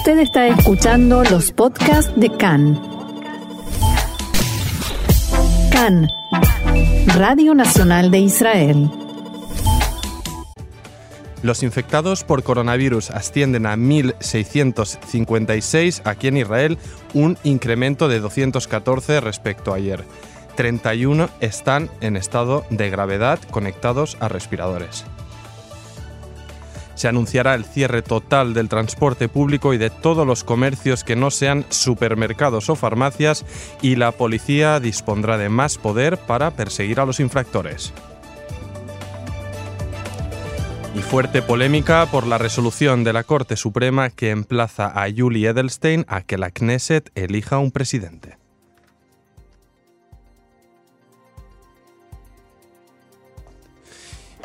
Usted está escuchando los podcasts de CAN. CAN, Radio Nacional de Israel. Los infectados por coronavirus ascienden a 1.656 aquí en Israel, un incremento de 214 respecto a ayer. 31 están en estado de gravedad conectados a respiradores. Se anunciará el cierre total del transporte público y de todos los comercios que no sean supermercados o farmacias y la policía dispondrá de más poder para perseguir a los infractores y fuerte polémica por la resolución de la Corte Suprema que emplaza a Julie Edelstein a que la Knesset elija un presidente.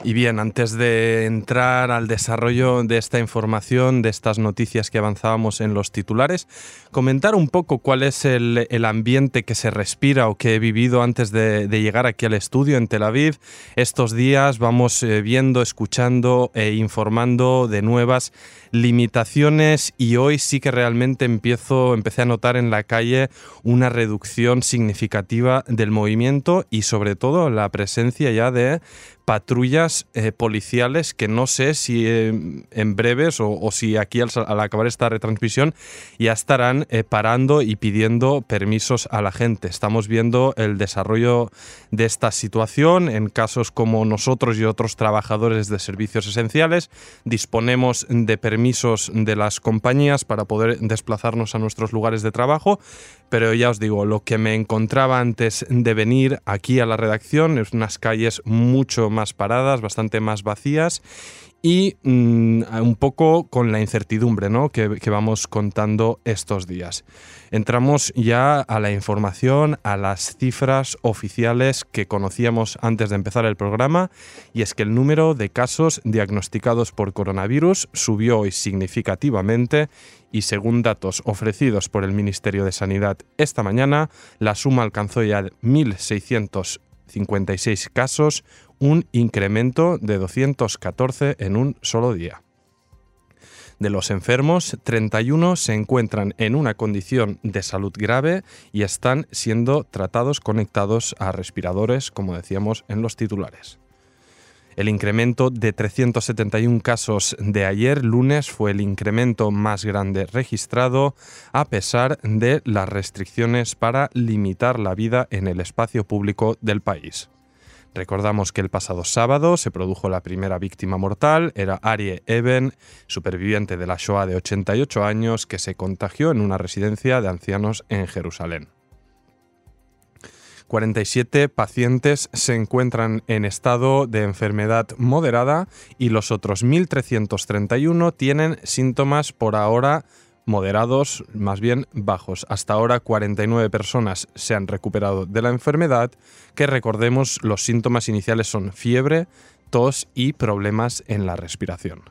Y bien, antes de entrar al desarrollo de esta información, de estas noticias que avanzábamos en los titulares, comentar un poco cuál es el, ambiente que se respira o que he vivido antes de, llegar aquí al estudio en Tel Aviv. Estos días vamos eh, viendo, escuchando e informando de nuevas limitaciones y hoy sí que realmente empiezo, empecé a notar en la calle una reducción significativa del movimiento y sobre todo la presencia ya de patrullas eh, policiales que no sé si eh, en breves o, si aquí al, acabar esta retransmisión ya estarán eh, parando y pidiendo permisos a la gente. Estamos viendo el desarrollo de esta situación en casos como nosotros y otros trabajadores de servicios esenciales. Disponemos de permisos de las compañías para poder desplazarnos a nuestros lugares de trabajo, pero ya os digo, lo que me encontraba antes de venir aquí a la redacción es unas calles mucho más paradas, bastante más vacías y mm, un poco con la incertidumbre ¿no? que, que, vamos contando estos días. Entramos ya a la información, a las cifras oficiales que conocíamos antes de empezar el programa, y es que el número de casos diagnosticados por coronavirus subió hoy significativamente y según datos ofrecidos por el Ministerio de Sanidad esta mañana, la suma alcanzó ya 1.656 casos, un incremento de 214 en un solo día. De los enfermos, 31 se encuentran en una condición de salud grave y están siendo tratados conectados a respiradores, como decíamos en los titulares. El incremento de 371 casos de ayer lunes fue el incremento más grande registrado a pesar de las restricciones para limitar la vida en el espacio público del país. Recordamos que el pasado sábado se produjo la primera víctima mortal, era Arie Eben, superviviente de la Shoah de 88 años, que se contagió en una residencia de ancianos en Jerusalén. 47 pacientes se encuentran en estado de enfermedad moderada y los otros 1.331 tienen síntomas por ahora moderados, más bien bajos. Hasta ahora 49 personas se han recuperado de la enfermedad, que recordemos los síntomas iniciales son fiebre, tos y problemas en la respiración.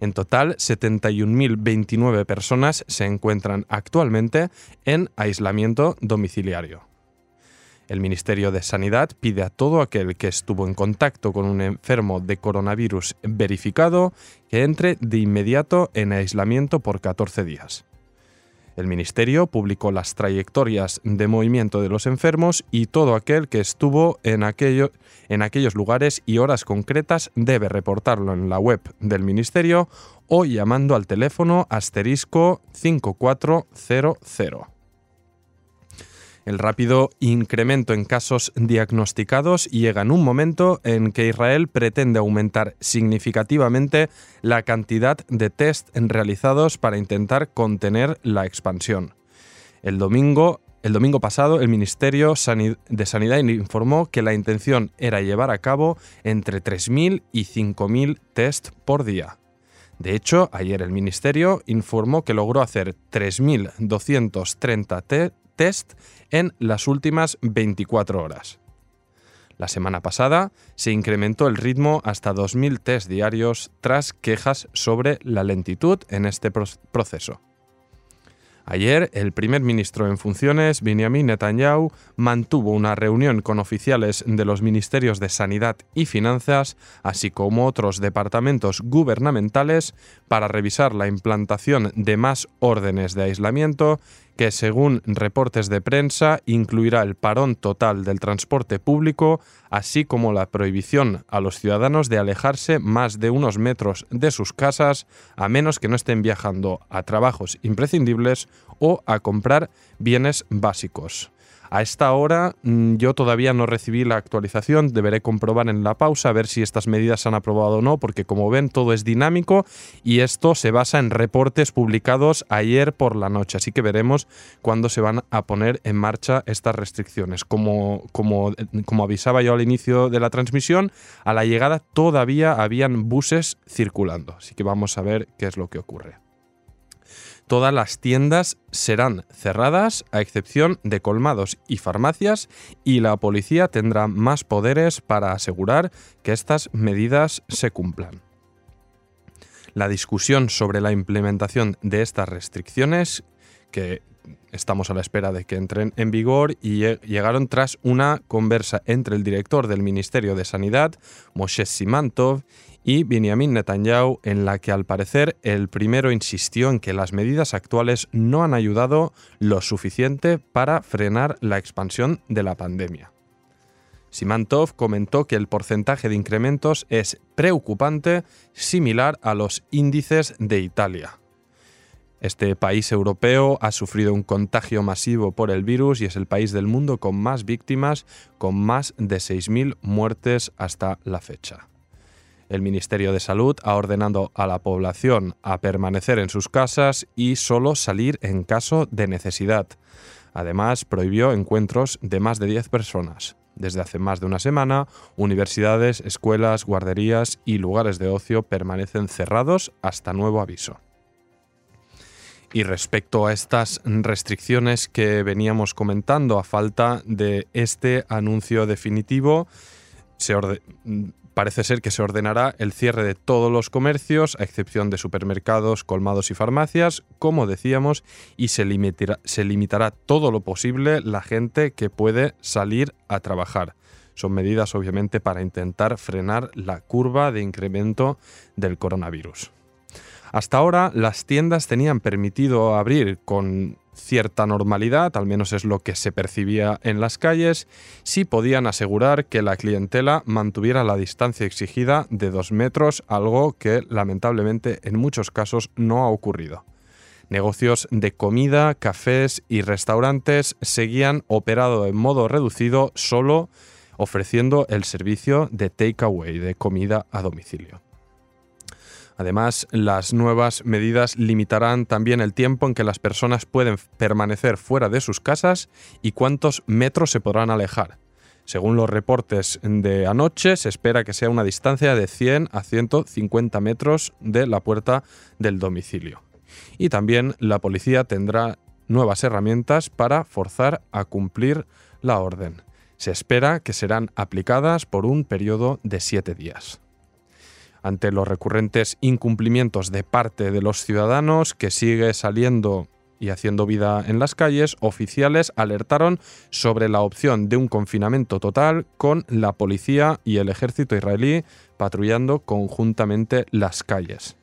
En total, 71.029 personas se encuentran actualmente en aislamiento domiciliario. El Ministerio de Sanidad pide a todo aquel que estuvo en contacto con un enfermo de coronavirus verificado que entre de inmediato en aislamiento por 14 días. El Ministerio publicó las trayectorias de movimiento de los enfermos y todo aquel que estuvo en, aquellos lugares y horas concretas debe reportarlo en la web del Ministerio o llamando al teléfono asterisco 5400. El rápido incremento en casos diagnosticados llega en un momento en que Israel pretende aumentar significativamente la cantidad de test realizados para intentar contener la expansión. El domingo, el domingo pasado, el Ministerio de Sanidad informó que la intención era llevar a cabo entre 3.000 y 5.000 test por día. De hecho, ayer el Ministerio informó que logró hacer 3.230 test en las últimas 24 horas. La semana pasada se incrementó el ritmo hasta 2.000 test diarios tras quejas sobre la lentitud en este proceso. Ayer, el primer ministro en funciones, Benjamin Netanyahu, mantuvo una reunión con oficiales de los ministerios de Sanidad y Finanzas, así como otros departamentos gubernamentales, para revisar la implantación de más órdenes de aislamiento que según reportes de prensa incluirá el parón total del transporte público, así como la prohibición a los ciudadanos de alejarse más de unos metros de sus casas, a menos que no estén viajando a trabajos imprescindibles o a comprar bienes básicos. A esta hora mm, yo todavía no recibí la actualización, deberé comprobar en la pausa a ver si estas medidas se han aprobado o no, porque como ven todo es dinámico y esto se basa en reportes publicados ayer por la noche, así que veremos cuándo se van a poner en marcha estas restricciones. Como, como, como avisaba yo al inicio de la transmisión, a la llegada todavía habían buses circulando, así que vamos a ver qué es lo que ocurre todas las tiendas serán cerradas a excepción de colmados y farmacias y la policía tendrá más poderes para asegurar que estas medidas se cumplan. La discusión sobre la implementación de estas restricciones, que estamos a la espera de que entren en vigor, y llegaron tras una conversa entre el director del Ministerio de Sanidad, Moshe Simantov, y Benjamin Netanyahu, en la que al parecer el primero insistió en que las medidas actuales no han ayudado lo suficiente para frenar la expansión de la pandemia. Simantov comentó que el porcentaje de incrementos es preocupante, similar a los índices de Italia. Este país europeo ha sufrido un contagio masivo por el virus y es el país del mundo con más víctimas, con más de 6.000 muertes hasta la fecha. El Ministerio de Salud ha ordenado a la población a permanecer en sus casas y solo salir en caso de necesidad. Además, prohibió encuentros de más de 10 personas. Desde hace más de una semana, universidades, escuelas, guarderías y lugares de ocio permanecen cerrados hasta nuevo aviso. Y respecto a estas restricciones que veníamos comentando, a falta de este anuncio definitivo, parece ser que se ordenará el cierre de todos los comercios, a excepción de supermercados, colmados y farmacias, como decíamos, y se limitará todo lo posible la gente que puede salir a trabajar. Son medidas obviamente para intentar frenar la curva de incremento del coronavirus. Hasta ahora las tiendas tenían permitido abrir con cierta normalidad, al menos es lo que se percibía en las calles, si podían asegurar que la clientela mantuviera la distancia exigida de dos metros, algo que lamentablemente en muchos casos no ha ocurrido. Negocios de comida, cafés y restaurantes seguían operando en modo reducido solo ofreciendo el servicio de takeaway, de comida a domicilio. Además, las nuevas medidas limitarán también el tiempo en que las personas pueden permanecer fuera de sus casas y cuántos metros se podrán alejar. Según los reportes de anoche, se espera que sea una distancia de 100 a 150 metros de la puerta del domicilio. Y también la policía tendrá nuevas herramientas para forzar a cumplir la orden. Se espera que serán aplicadas por un periodo de siete días ante los recurrentes incumplimientos de parte de los ciudadanos que sigue saliendo y haciendo vida en las calles, oficiales alertaron sobre la opción de un confinamiento total con la policía y el ejército israelí patrullando conjuntamente las calles.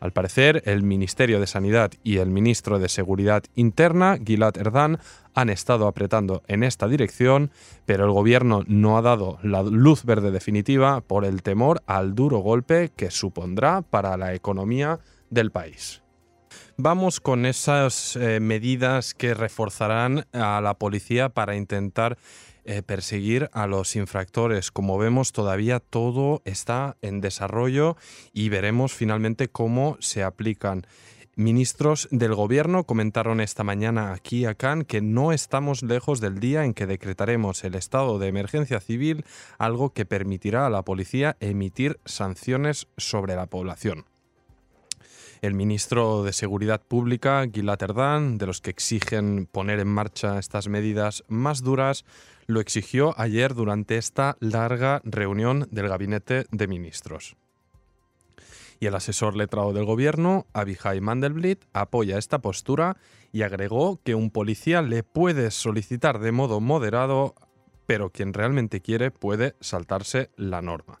Al parecer, el Ministerio de Sanidad y el Ministro de Seguridad Interna, Gilad Erdan, han estado apretando en esta dirección, pero el gobierno no ha dado la luz verde definitiva por el temor al duro golpe que supondrá para la economía del país. Vamos con esas eh, medidas que reforzarán a la policía para intentar eh, perseguir a los infractores. Como vemos, todavía todo está en desarrollo y veremos finalmente cómo se aplican. Ministros del Gobierno comentaron esta mañana aquí a Cannes que no estamos lejos del día en que decretaremos el estado de emergencia civil, algo que permitirá a la policía emitir sanciones sobre la población. El ministro de Seguridad Pública, Gilad Erdan, de los que exigen poner en marcha estas medidas más duras, lo exigió ayer durante esta larga reunión del gabinete de ministros. Y el asesor letrado del gobierno, Abihai Mandelblit, apoya esta postura y agregó que un policía le puede solicitar de modo moderado, pero quien realmente quiere puede saltarse la norma.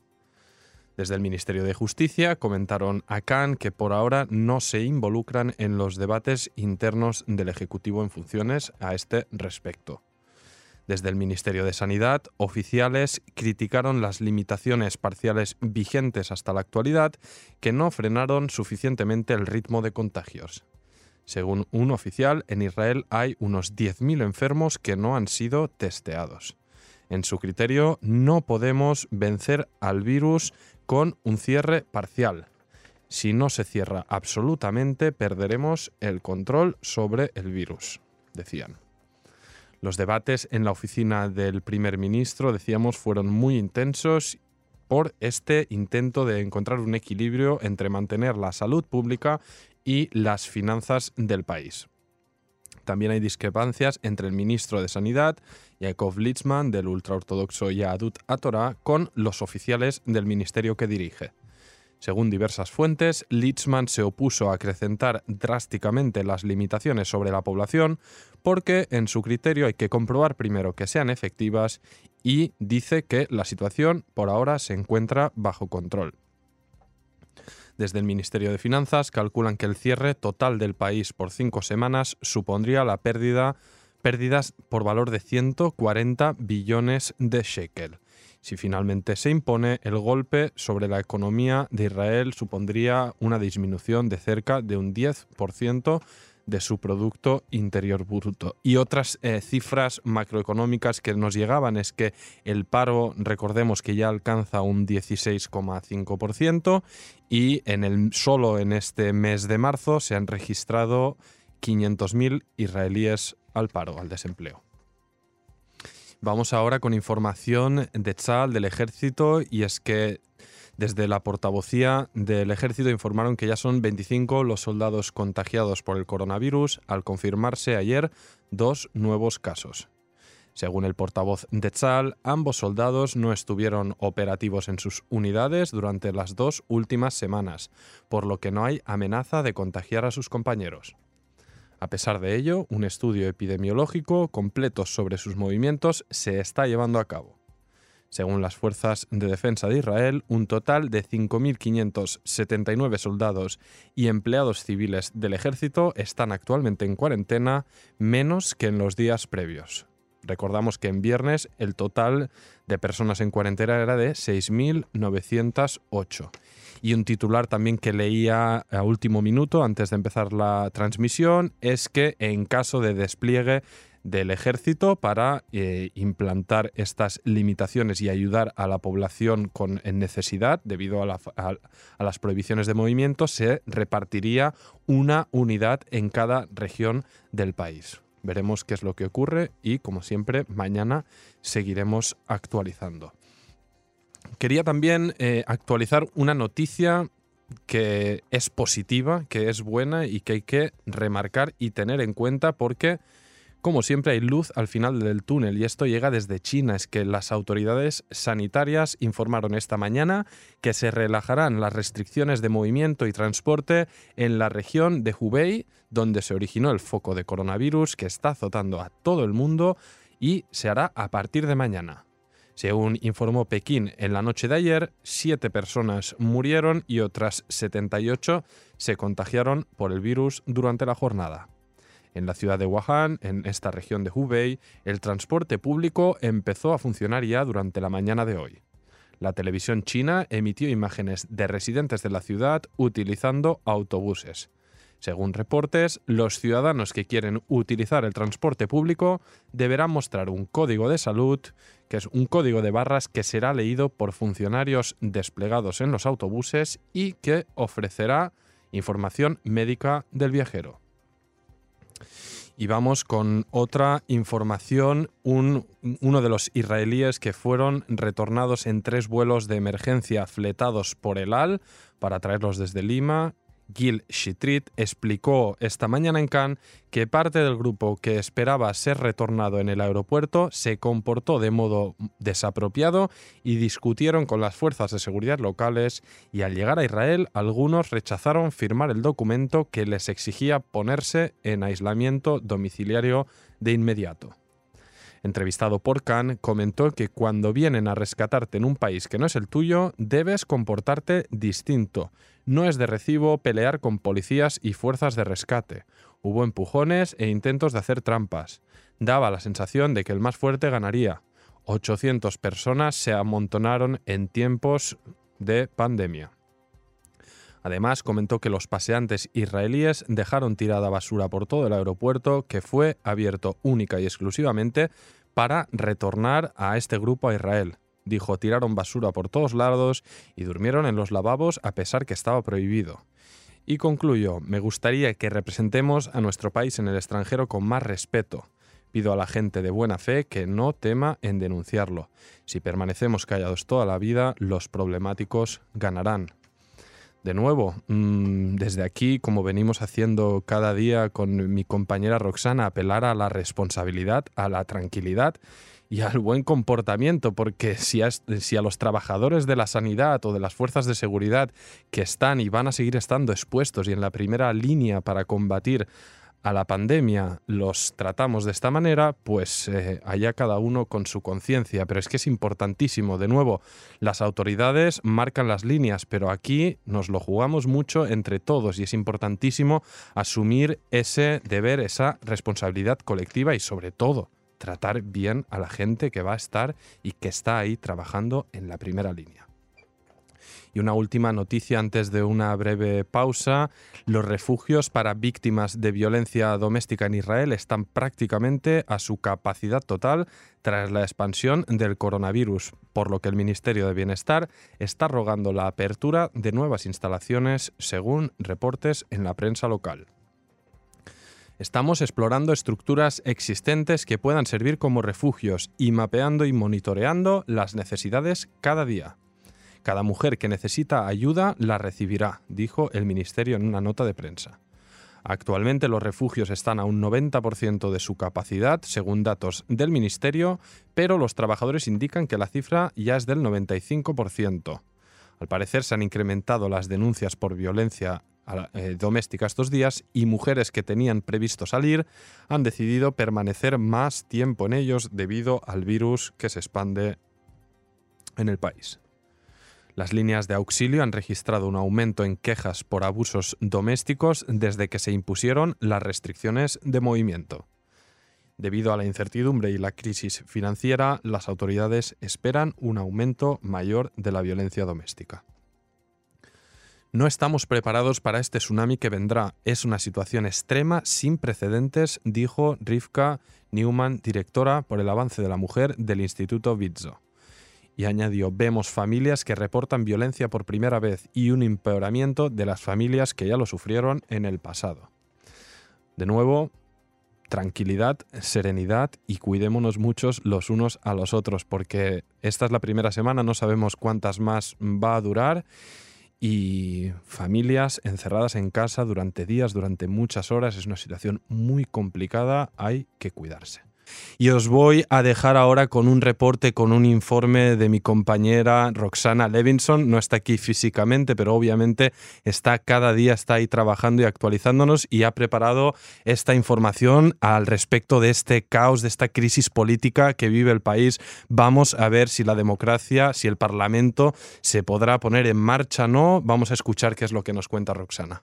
Desde el Ministerio de Justicia comentaron a Khan que por ahora no se involucran en los debates internos del Ejecutivo en funciones a este respecto. Desde el Ministerio de Sanidad, oficiales criticaron las limitaciones parciales vigentes hasta la actualidad que no frenaron suficientemente el ritmo de contagios. Según un oficial, en Israel hay unos 10.000 enfermos que no han sido testeados. En su criterio, no podemos vencer al virus con un cierre parcial. Si no se cierra absolutamente, perderemos el control sobre el virus, decían. Los debates en la oficina del primer ministro, decíamos, fueron muy intensos por este intento de encontrar un equilibrio entre mantener la salud pública y las finanzas del país. También hay discrepancias entre el ministro de Sanidad, Yaakov Litzman, del ultraortodoxo Yahadut Atorah, con los oficiales del ministerio que dirige. Según diversas fuentes, Litzman se opuso a acrecentar drásticamente las limitaciones sobre la población porque, en su criterio, hay que comprobar primero que sean efectivas y dice que la situación por ahora se encuentra bajo control. Desde el Ministerio de Finanzas calculan que el cierre total del país por cinco semanas supondría la pérdida, pérdidas por valor de 140 billones de shekel. Si finalmente se impone, el golpe sobre la economía de Israel supondría una disminución de cerca de un 10% de su Producto Interior Bruto. Y otras eh, cifras macroeconómicas que nos llegaban es que el paro, recordemos que ya alcanza un 16,5% y en el, solo en este mes de marzo se han registrado 500.000 israelíes al paro, al desempleo. Vamos ahora con información de Tzal, del ejército, y es que desde la portavocía del ejército informaron que ya son 25 los soldados contagiados por el coronavirus, al confirmarse ayer dos nuevos casos. Según el portavoz de Tzal, ambos soldados no estuvieron operativos en sus unidades durante las dos últimas semanas, por lo que no hay amenaza de contagiar a sus compañeros. A pesar de ello, un estudio epidemiológico completo sobre sus movimientos se está llevando a cabo. Según las fuerzas de defensa de Israel, un total de 5.579 soldados y empleados civiles del ejército están actualmente en cuarentena, menos que en los días previos. Recordamos que en viernes el total de personas en cuarentena era de 6.908. Y un titular también que leía a último minuto antes de empezar la transmisión es que en caso de despliegue del ejército para eh, implantar estas limitaciones y ayudar a la población con en necesidad debido a, las prohibiciones de movimiento, se repartiría una unidad en cada región del país. Veremos qué es lo que ocurre y, como siempre, mañana seguiremos actualizando. Quería también eh, actualizar una noticia que es positiva, que es buena y que hay que remarcar y tener en cuenta porque como siempre hay luz al final del túnel y esto llega desde China. Es que las autoridades sanitarias informaron esta mañana que se relajarán las restricciones de movimiento y transporte en la región de Hubei, donde se originó el foco de coronavirus que está azotando a todo el mundo y se hará a partir de mañana. Según informó Pekín en la noche de ayer, siete personas murieron y otras 78 se contagiaron por el virus durante la jornada. En la ciudad de Wuhan, en esta región de Hubei, el transporte público empezó a funcionar ya durante la mañana de hoy. La televisión china emitió imágenes de residentes de la ciudad utilizando autobuses. Según reportes, los ciudadanos que quieren utilizar el transporte público deberán mostrar un código de salud, que es un código de barras que será leído por funcionarios desplegados en los autobuses y que ofrecerá información médica del viajero. Y vamos con otra información. uno de los israelíes que fueron retornados en tres vuelos de emergencia fletados por el AL para traerlos desde Lima Gil Shitrit, explicó esta mañana en Cannes que parte del grupo que esperaba ser retornado en el aeropuerto se comportó de modo desapropiado y discutieron con las fuerzas de seguridad locales y al llegar a Israel algunos rechazaron firmar el documento que les exigía ponerse en aislamiento domiciliario de inmediato entrevistado por Khan, comentó que cuando vienen a rescatarte en un país que no es el tuyo, debes comportarte distinto. No es de recibo pelear con policías y fuerzas de rescate. Hubo empujones e intentos de hacer trampas. Daba la sensación de que el más fuerte ganaría. 800 personas se amontonaron en tiempos de pandemia. Además, comentó que los paseantes israelíes dejaron tirada basura por todo el aeropuerto, que fue abierto única y exclusivamente para retornar a este grupo a Israel. Dijo, tiraron basura por todos lados y durmieron en los lavabos a pesar que estaba prohibido. Y concluyó, me gustaría que representemos a nuestro país en el extranjero con más respeto. Pido a la gente de buena fe que no tema en denunciarlo. Si permanecemos callados toda la vida, los problemáticos ganarán. De nuevo, mm, desde aquí, como venimos haciendo cada día con mi compañera Roxana, apelar a la responsabilidad, a la tranquilidad y al buen comportamiento, porque si a, si a, los trabajadores de la sanidad o de las fuerzas de seguridad que están y van a seguir estando expuestos y en la primera línea para combatir a la pandemia los tratamos de esta manera, pues eh, allá cada uno con su conciencia. Pero es que es importantísimo, de nuevo, las autoridades marcan las líneas, pero aquí nos lo jugamos mucho entre todos y es importantísimo asumir ese deber, esa responsabilidad colectiva y sobre todo tratar bien a la gente que va a estar y que está ahí trabajando en la primera línea. Y una última noticia antes de una breve pausa. Los refugios para víctimas de violencia doméstica en Israel están prácticamente a su capacidad total tras la expansión del coronavirus, por lo que el Ministerio de Bienestar está rogando la apertura de nuevas instalaciones según reportes en la prensa local. Estamos explorando estructuras existentes que puedan servir como refugios y mapeando y monitoreando las necesidades cada día. Cada mujer que necesita ayuda la recibirá, dijo el Ministerio en una nota de prensa. Actualmente los refugios están a un 90% de su capacidad, según datos del Ministerio, pero los trabajadores indican que la cifra ya es del 95%. Al parecer se han incrementado las denuncias por violencia eh, doméstica estos días y mujeres que tenían previsto salir han decidido permanecer más tiempo en ellos debido al virus que se expande en el país. Las líneas de auxilio han registrado un aumento en quejas por abusos domésticos desde que se impusieron las restricciones de movimiento. Debido a la incertidumbre y la crisis financiera, las autoridades esperan un aumento mayor de la violencia doméstica. No estamos preparados para este tsunami que vendrá. Es una situación extrema sin precedentes, dijo Rivka Newman, directora por el avance de la mujer del Instituto Vitzo y añadió, vemos familias que reportan violencia por primera vez y un empeoramiento de las familias que ya lo sufrieron en el pasado. De nuevo, tranquilidad, serenidad y cuidémonos muchos los unos a los otros porque esta es la primera semana, no sabemos cuántas más va a durar y familias encerradas en casa durante días, durante muchas horas, es una situación muy complicada, hay que cuidarse. Y os voy a dejar ahora con un reporte, con un informe de mi compañera Roxana Levinson. No está aquí físicamente, pero obviamente está cada día, está ahí trabajando y actualizándonos y ha preparado esta información al respecto de este caos, de esta crisis política que vive el país. Vamos a ver si la democracia, si el Parlamento se podrá poner en marcha o no. Vamos a escuchar qué es lo que nos cuenta Roxana.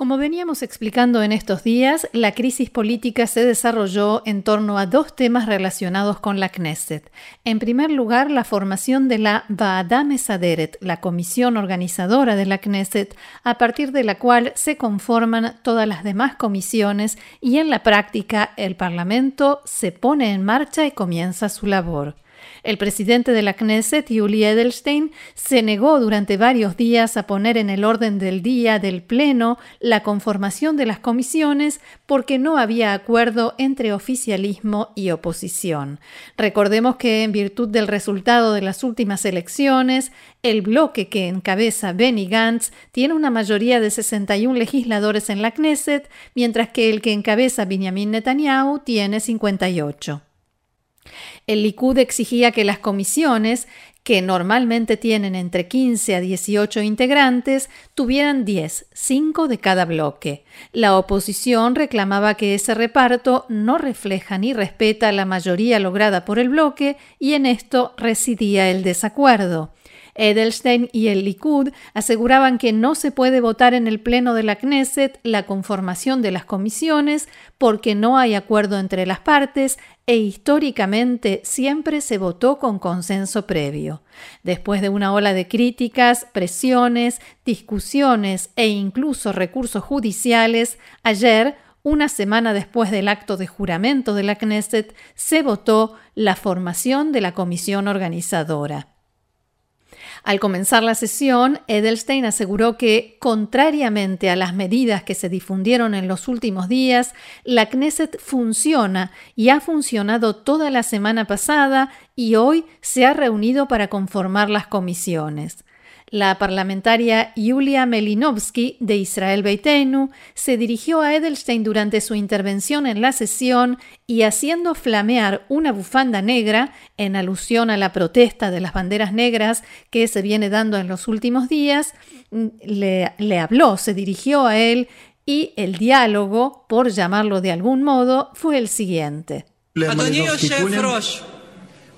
Como veníamos explicando en estos días, la crisis política se desarrolló en torno a dos temas relacionados con la Knesset. En primer lugar, la formación de la Vaadá Mesaderet, la comisión organizadora de la Knesset, a partir de la cual se conforman todas las demás comisiones y en la práctica el Parlamento se pone en marcha y comienza su labor. El presidente de la Knesset, Yuli Edelstein, se negó durante varios días a poner en el orden del día del Pleno la conformación de las comisiones porque no había acuerdo entre oficialismo y oposición. Recordemos que en virtud del resultado de las últimas elecciones, el bloque que encabeza Benny Gantz tiene una mayoría de 61 legisladores en la Knesset, mientras que el que encabeza Benjamin Netanyahu tiene 58. El Likud exigía que las comisiones, que normalmente tienen entre 15 a 18 integrantes, tuvieran 10, 5 de cada bloque. La oposición reclamaba que ese reparto no refleja ni respeta la mayoría lograda por el bloque y en esto residía el desacuerdo. Edelstein y el Likud aseguraban que no se puede votar en el Pleno de la Knesset la conformación de las comisiones porque no hay acuerdo entre las partes e históricamente siempre se votó con consenso previo. Después de una ola de críticas, presiones, discusiones e incluso recursos judiciales, ayer una semana después del acto de juramento de la Knesset, se votó la formación de la comisión organizadora. Al comenzar la sesión, Edelstein aseguró que, contrariamente a las medidas que se difundieron en los últimos días, la Knesset funciona y ha funcionado toda la semana pasada y hoy se ha reunido para conformar las comisiones. La parlamentaria Yulia Melinovsky de Israel Beitenu se dirigió a Edelstein durante su intervención en la sesión y haciendo flamear una bufanda negra en alusión a la protesta de las banderas negras que se viene dando en los últimos días, le, le habló, se dirigió a él y el diálogo, por llamarlo de algún modo, fue el siguiente.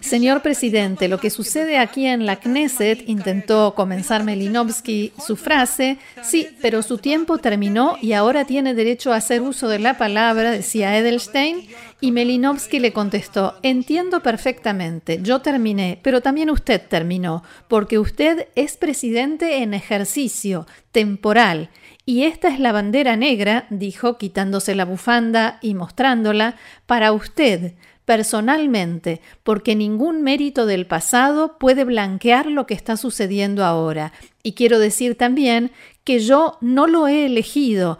Señor presidente, lo que sucede aquí en la Knesset, intentó comenzar Melinovsky su frase, sí, pero su tiempo terminó y ahora tiene derecho a hacer uso de la palabra, decía Edelstein, y Melinovsky le contestó, entiendo perfectamente, yo terminé, pero también usted terminó, porque usted es presidente en ejercicio, temporal, y esta es la bandera negra, dijo, quitándose la bufanda y mostrándola, para usted, personalmente, porque ningún mérito del pasado puede blanquear lo que está sucediendo ahora. Y quiero decir también que yo no lo he elegido.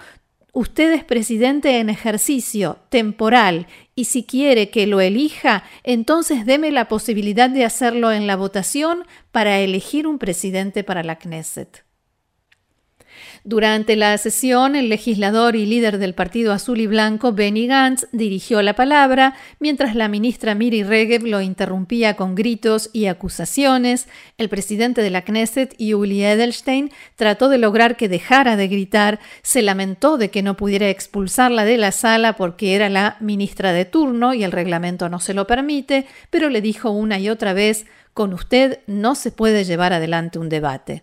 Usted es presidente en ejercicio, temporal, y si quiere que lo elija, entonces deme la posibilidad de hacerlo en la votación para elegir un presidente para la Knesset. Durante la sesión, el legislador y líder del Partido Azul y Blanco, Benny Gantz, dirigió la palabra, mientras la ministra Miri Regev lo interrumpía con gritos y acusaciones. El presidente de la Knesset, Yuli Edelstein, trató de lograr que dejara de gritar, se lamentó de que no pudiera expulsarla de la sala porque era la ministra de turno y el reglamento no se lo permite, pero le dijo una y otra vez, con usted no se puede llevar adelante un debate.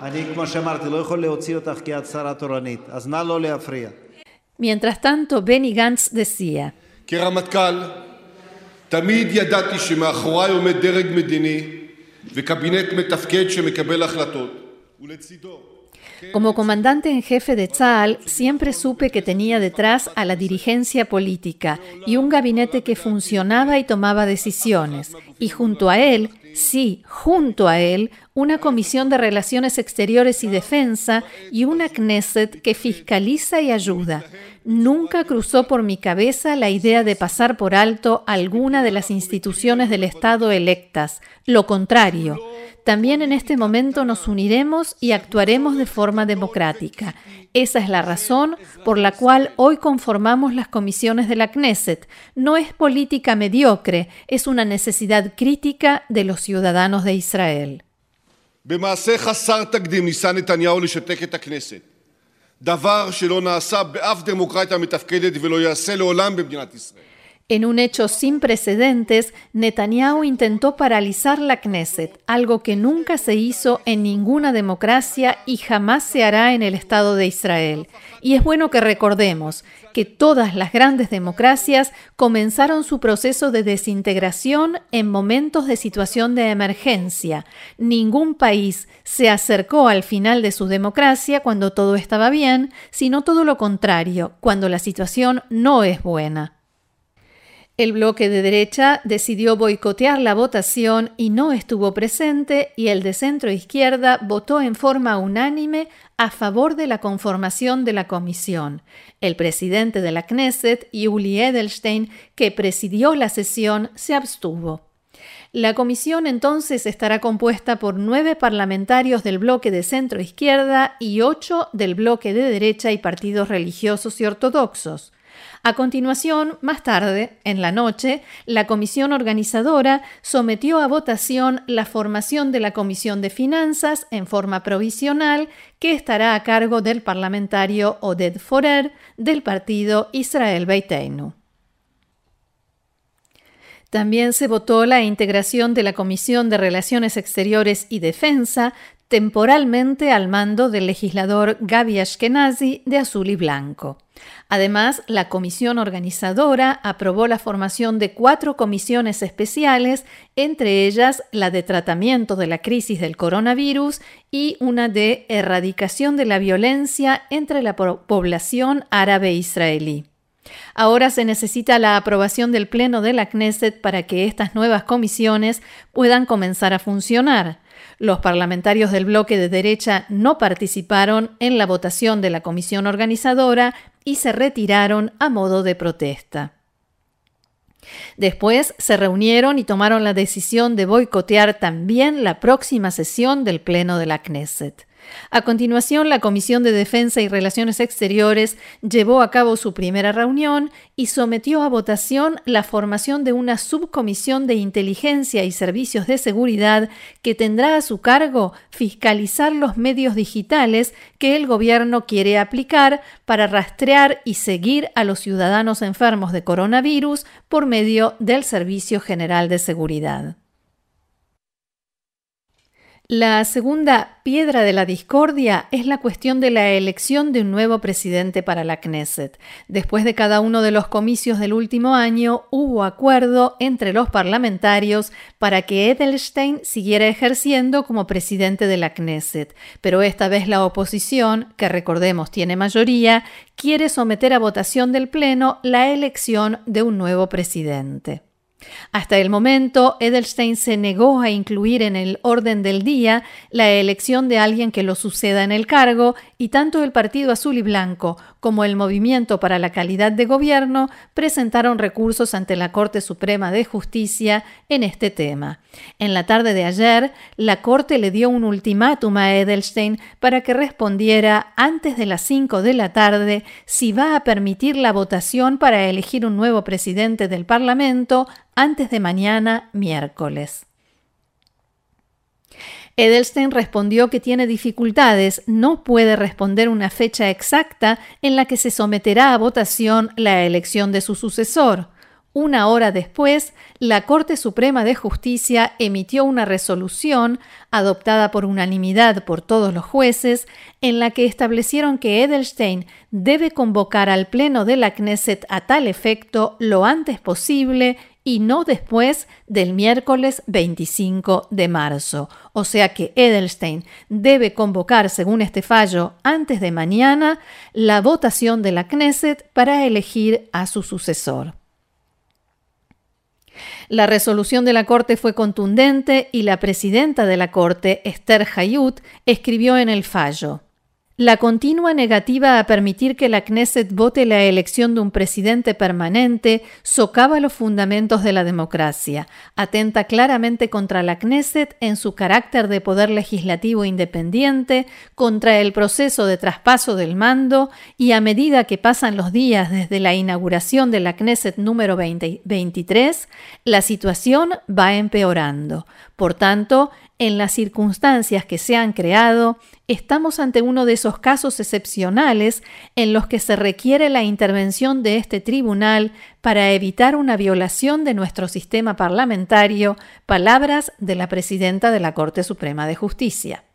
תתבייש לך. אני, כמו שאמרתי, לא יכול להוציא אותך כי את שרה תורנית, אז נא לא להפריע. Mientras tanto, Benny Gantz decía, כרמטכ"ל, תמיד ידעתי שמאחוריי עומד דרג מדיני וקבינט מתפקד שמקבל החלטות, ולצידו Como comandante en jefe de Tzal, siempre supe que tenía detrás a la dirigencia política y un gabinete que funcionaba y tomaba decisiones, y junto a él Sí, junto a él, una Comisión de Relaciones Exteriores y Defensa y una Knesset que fiscaliza y ayuda. Nunca cruzó por mi cabeza la idea de pasar por alto alguna de las instituciones del Estado electas. Lo contrario, también en este momento nos uniremos y actuaremos de forma democrática. Esa es la razón por la cual hoy conformamos las comisiones de la Knesset. No es política mediocre, es una necesidad crítica de los ciudadanos de Israel. En un hecho sin precedentes, Netanyahu intentó paralizar la Knesset, algo que nunca se hizo en ninguna democracia y jamás se hará en el Estado de Israel. Y es bueno que recordemos que todas las grandes democracias comenzaron su proceso de desintegración en momentos de situación de emergencia. Ningún país se acercó al final de su democracia cuando todo estaba bien, sino todo lo contrario, cuando la situación no es buena. El bloque de derecha decidió boicotear la votación y no estuvo presente y el de centro izquierda votó en forma unánime a favor de la conformación de la comisión. El presidente de la Knesset, Yuli Edelstein, que presidió la sesión, se abstuvo. La comisión entonces estará compuesta por nueve parlamentarios del bloque de centro izquierda y ocho del bloque de derecha y partidos religiosos y ortodoxos. A continuación, más tarde, en la noche, la comisión organizadora sometió a votación la formación de la Comisión de Finanzas en forma provisional que estará a cargo del parlamentario Oded Forer del partido Israel Beiteinu. También se votó la integración de la Comisión de Relaciones Exteriores y Defensa temporalmente al mando del legislador Gaby Ashkenazi de azul y blanco. Además, la comisión organizadora aprobó la formación de cuatro comisiones especiales, entre ellas la de tratamiento de la crisis del coronavirus y una de erradicación de la violencia entre la población árabe israelí. Ahora se necesita la aprobación del Pleno de la Knesset para que estas nuevas comisiones puedan comenzar a funcionar. Los parlamentarios del bloque de derecha no participaron en la votación de la comisión organizadora y se retiraron a modo de protesta. Después se reunieron y tomaron la decisión de boicotear también la próxima sesión del Pleno de la Knesset. A continuación, la Comisión de Defensa y Relaciones Exteriores llevó a cabo su primera reunión y sometió a votación la formación de una subcomisión de inteligencia y servicios de seguridad que tendrá a su cargo fiscalizar los medios digitales que el gobierno quiere aplicar para rastrear y seguir a los ciudadanos enfermos de coronavirus por medio del Servicio General de Seguridad. La segunda piedra de la discordia es la cuestión de la elección de un nuevo presidente para la Knesset. Después de cada uno de los comicios del último año, hubo acuerdo entre los parlamentarios para que Edelstein siguiera ejerciendo como presidente de la Knesset. Pero esta vez la oposición, que recordemos tiene mayoría, quiere someter a votación del Pleno la elección de un nuevo presidente. Hasta el momento, Edelstein se negó a incluir en el orden del día la elección de alguien que lo suceda en el cargo y tanto el Partido Azul y Blanco como el Movimiento para la Calidad de Gobierno presentaron recursos ante la Corte Suprema de Justicia en este tema. En la tarde de ayer, la Corte le dio un ultimátum a Edelstein para que respondiera antes de las 5 de la tarde si va a permitir la votación para elegir un nuevo presidente del Parlamento antes de mañana, miércoles. Edelstein respondió que tiene dificultades, no puede responder una fecha exacta en la que se someterá a votación la elección de su sucesor. Una hora después, la Corte Suprema de Justicia emitió una resolución, adoptada por unanimidad por todos los jueces, en la que establecieron que Edelstein debe convocar al Pleno de la Knesset a tal efecto lo antes posible y no después del miércoles 25 de marzo. O sea que Edelstein debe convocar, según este fallo, antes de mañana la votación de la Knesset para elegir a su sucesor. La resolución de la Corte fue contundente y la presidenta de la Corte, Esther Hayut, escribió en el fallo. La continua negativa a permitir que la Knesset vote la elección de un presidente permanente socava los fundamentos de la democracia, atenta claramente contra la Knesset en su carácter de poder legislativo independiente, contra el proceso de traspaso del mando y a medida que pasan los días desde la inauguración de la Knesset número 23, la situación va empeorando. Por tanto, en las circunstancias que se han creado, estamos ante uno de esos casos excepcionales en los que se requiere la intervención de este tribunal para evitar una violación de nuestro sistema parlamentario, palabras de la presidenta de la Corte Suprema de Justicia.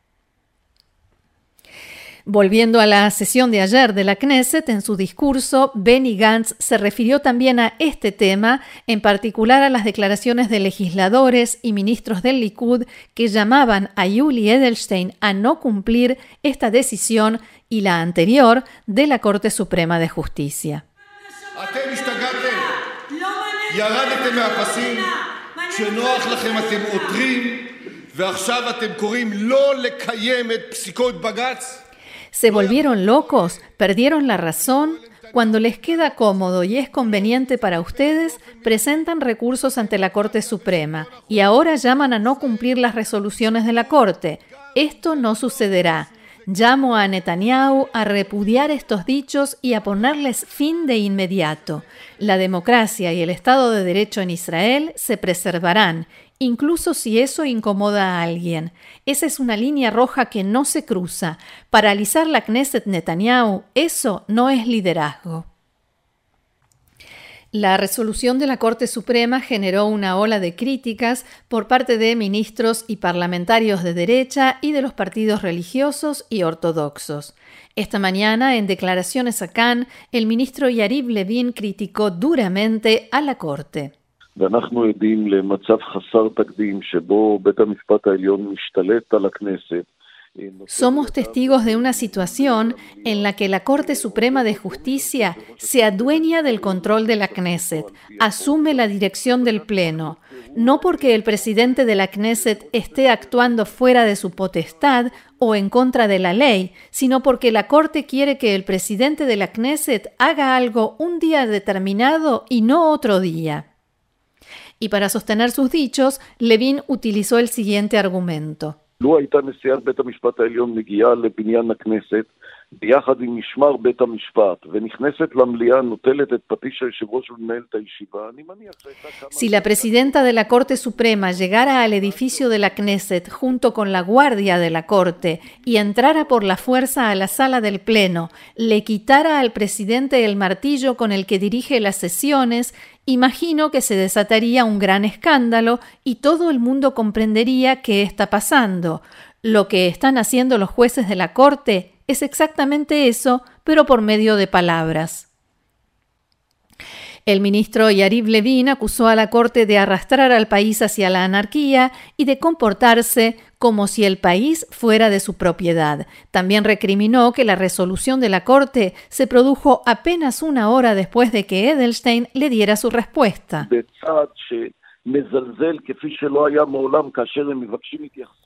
Volviendo a la sesión de ayer de la Knesset, en su discurso, Benny Gantz se refirió también a este tema, en particular a las declaraciones de legisladores y ministros del Likud que llamaban a Yuli Edelstein a no cumplir esta decisión y la anterior de la Corte Suprema de Justicia. ¿Se volvieron locos? ¿Perdieron la razón? Cuando les queda cómodo y es conveniente para ustedes, presentan recursos ante la Corte Suprema y ahora llaman a no cumplir las resoluciones de la Corte. Esto no sucederá. Llamo a Netanyahu a repudiar estos dichos y a ponerles fin de inmediato. La democracia y el Estado de Derecho en Israel se preservarán incluso si eso incomoda a alguien. Esa es una línea roja que no se cruza. Paralizar la Knesset Netanyahu, eso no es liderazgo. La resolución de la Corte Suprema generó una ola de críticas por parte de ministros y parlamentarios de derecha y de los partidos religiosos y ortodoxos. Esta mañana, en declaraciones a Cannes, el ministro Yariv Levin criticó duramente a la Corte. ואנחנו עדים למצב חסר תקדים שבו בית המשפט העליון משתלט על הכנסת Somos testigos de una situación en la que la Corte Suprema de Justicia se adueña del control de la Knesset, asume la dirección del Pleno, no porque el presidente de la Knesset esté actuando fuera de su potestad o en contra de la ley, sino porque la Corte quiere que el presidente de la Knesset haga algo un día determinado y no otro día. Y para sostener sus dichos, Levin utilizó el siguiente argumento. Si la presidenta de la Corte Suprema llegara al edificio de la Knesset junto con la guardia de la Corte y entrara por la fuerza a la sala del Pleno, le quitara al presidente el martillo con el que dirige las sesiones, imagino que se desataría un gran escándalo y todo el mundo comprendería qué está pasando. Lo que están haciendo los jueces de la Corte es exactamente eso, pero por medio de palabras. El ministro Yariv Levin acusó a la Corte de arrastrar al país hacia la anarquía y de comportarse como si el país fuera de su propiedad. También recriminó que la resolución de la Corte se produjo apenas una hora después de que Edelstein le diera su respuesta.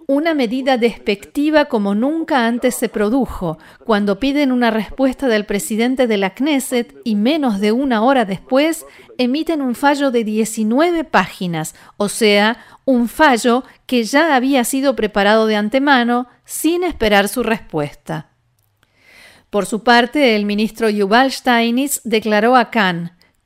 Una medida despectiva como nunca antes se produjo, cuando piden una respuesta del presidente de la Knesset y menos de una hora después emiten un fallo de 19 páginas, o sea, un fallo que ya había sido preparado de antemano sin esperar su respuesta. Por su parte, el ministro Yuval Steinitz declaró a Khan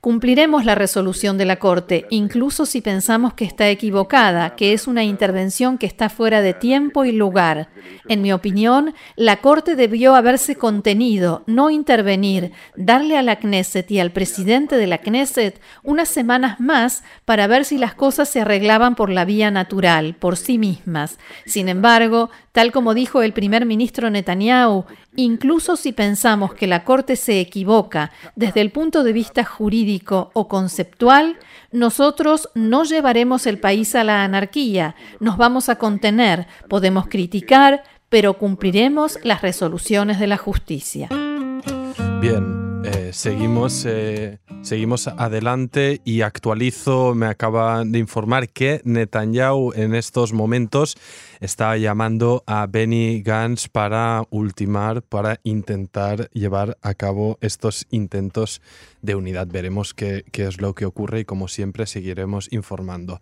Cumpliremos la resolución de la Corte, incluso si pensamos que está equivocada, que es una intervención que está fuera de tiempo y lugar. En mi opinión, la Corte debió haberse contenido, no intervenir, darle a la Knesset y al presidente de la Knesset unas semanas más para ver si las cosas se arreglaban por la vía natural, por sí mismas. Sin embargo, tal como dijo el primer ministro Netanyahu, Incluso si pensamos que la Corte se equivoca desde el punto de vista jurídico o conceptual, nosotros no llevaremos el país a la anarquía, nos vamos a contener, podemos criticar, pero cumpliremos las resoluciones de la justicia. Bien, eh, seguimos, eh, seguimos adelante y actualizo, me acaba de informar que Netanyahu en estos momentos está llamando a Benny Gantz para ultimar, para intentar llevar a cabo estos intentos de unidad. Veremos qué es lo que ocurre y como siempre seguiremos informando.